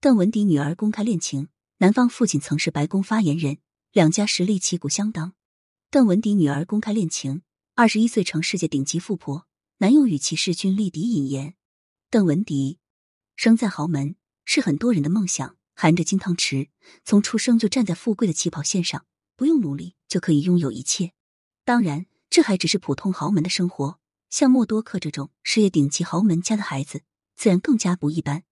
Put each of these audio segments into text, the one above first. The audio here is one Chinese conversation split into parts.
邓文迪女儿公开恋情，男方父亲曾是白宫发言人，两家实力旗鼓相当。邓文迪女儿公开恋情，二十一岁成世界顶级富婆，男友与其势均力敌引言。邓文迪生在豪门，是很多人的梦想，含着金汤匙，从出生就站在富贵的起跑线上，不用努力就可以拥有一切。当然，这还只是普通豪门的生活。像默多克这种事业顶级豪门家的孩子，自然更加不一般。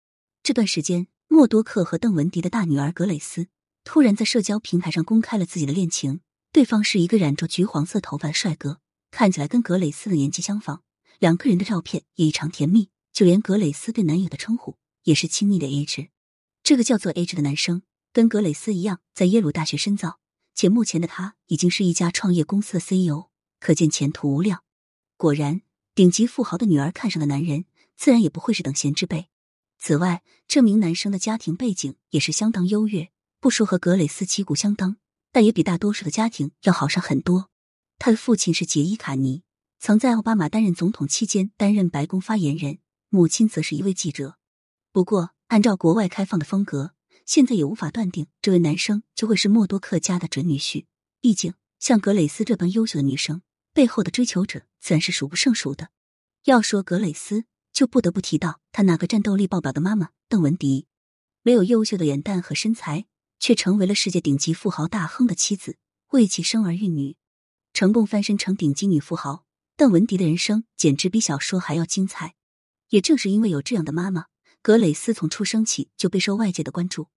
这段时间，默多克和邓文迪的大女儿格蕾丝突然在社交平台上公开了自己的恋情。对方是一个染着橘黄色头发的帅哥，看起来跟格蕾丝的年纪相仿。两个人的照片也异常甜蜜，就连格蕾丝对男友的称呼也是亲昵的 H。这个叫做 H 的男生跟格蕾丝一样，在耶鲁大学深造，且目前的他已经是一家创业公司的 CEO，可见前途无量。果然。顶级富豪的女儿看上的男人，自然也不会是等闲之辈。此外，这名男生的家庭背景也是相当优越，不说和格蕾斯旗鼓相当，但也比大多数的家庭要好上很多。他的父亲是杰伊·卡尼，曾在奥巴马担任总统期间担任白宫发言人；母亲则是一位记者。不过，按照国外开放的风格，现在也无法断定这位男生就会是默多克家的准女婿。毕竟，像格蕾斯这般优秀的女生。背后的追求者自然是数不胜数的。要说格蕾斯，就不得不提到他那个战斗力爆表的妈妈邓文迪。没有优秀的脸蛋和身材，却成为了世界顶级富豪大亨的妻子，为其生儿育女，成功翻身成顶级女富豪。邓文迪的人生简直比小说还要精彩。也正是因为有这样的妈妈，格蕾斯从出生起就备受外界的关注。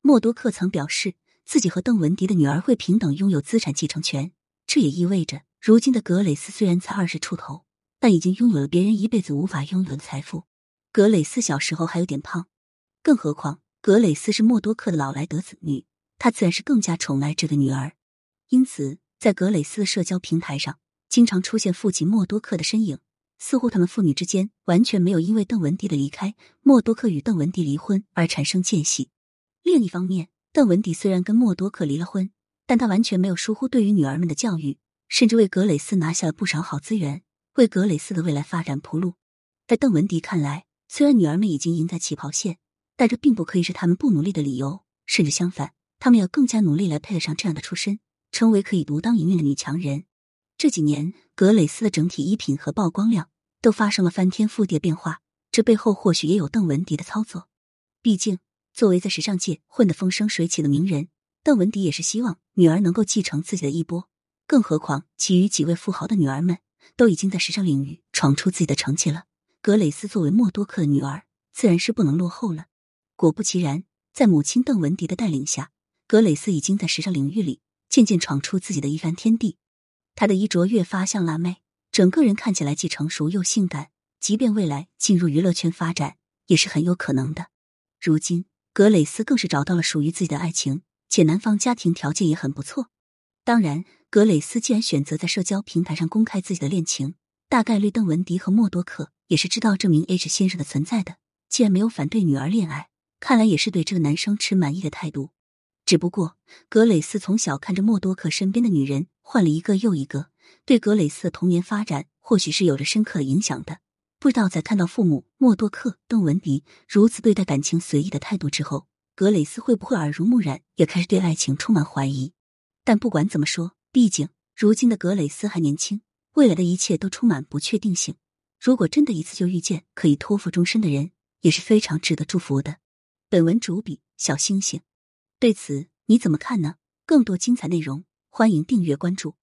默多克曾表示自己和邓文迪的女儿会平等拥有资产继承权，这也意味着。如今的格蕾斯虽然才二十出头，但已经拥有了别人一辈子无法拥有的财富。格蕾斯小时候还有点胖，更何况格蕾斯是默多克的老来得子女，他自然是更加宠爱这个女儿。因此，在格蕾斯的社交平台上，经常出现父亲默多克的身影，似乎他们父女之间完全没有因为邓文迪的离开，默多克与邓文迪离婚而产生间隙。另一方面，邓文迪虽然跟默多克离了婚，但他完全没有疏忽对于女儿们的教育。甚至为格蕾斯拿下了不少好资源，为格蕾斯的未来发展铺路。在邓文迪看来，虽然女儿们已经赢在起跑线，但这并不可以是他们不努力的理由。甚至相反，他们要更加努力来配得上这样的出身，成为可以独当一面的女强人。这几年，格蕾斯的整体衣品和曝光量都发生了翻天覆地的变化，这背后或许也有邓文迪的操作。毕竟，作为在时尚界混得风生水起的名人，邓文迪也是希望女儿能够继承自己的衣钵。更何况，其余几位富豪的女儿们都已经在时尚领域闯出自己的成绩了。格蕾斯作为默多克的女儿，自然是不能落后了。果不其然，在母亲邓文迪的带领下，格蕾斯已经在时尚领域里渐渐闯出自己的一番天地。她的衣着越发像辣妹，整个人看起来既成熟又性感。即便未来进入娱乐圈发展，也是很有可能的。如今，格蕾斯更是找到了属于自己的爱情，且男方家庭条件也很不错。当然。格蕾斯既然选择在社交平台上公开自己的恋情，大概率邓文迪和默多克也是知道这名 H 先生的存在的。既然没有反对女儿恋爱，看来也是对这个男生持满意的态度。只不过，格蕾斯从小看着默多克身边的女人换了一个又一个，对格蕾斯的童年发展或许是有着深刻影响的。不知道在看到父母默多克、邓文迪如此对待感情随意的态度之后，格蕾斯会不会耳濡目染，也开始对爱情充满怀疑？但不管怎么说。毕竟，如今的格蕾丝还年轻，未来的一切都充满不确定性。如果真的一次就遇见可以托付终身的人，也是非常值得祝福的。本文主笔小星星，对此你怎么看呢？更多精彩内容，欢迎订阅关注。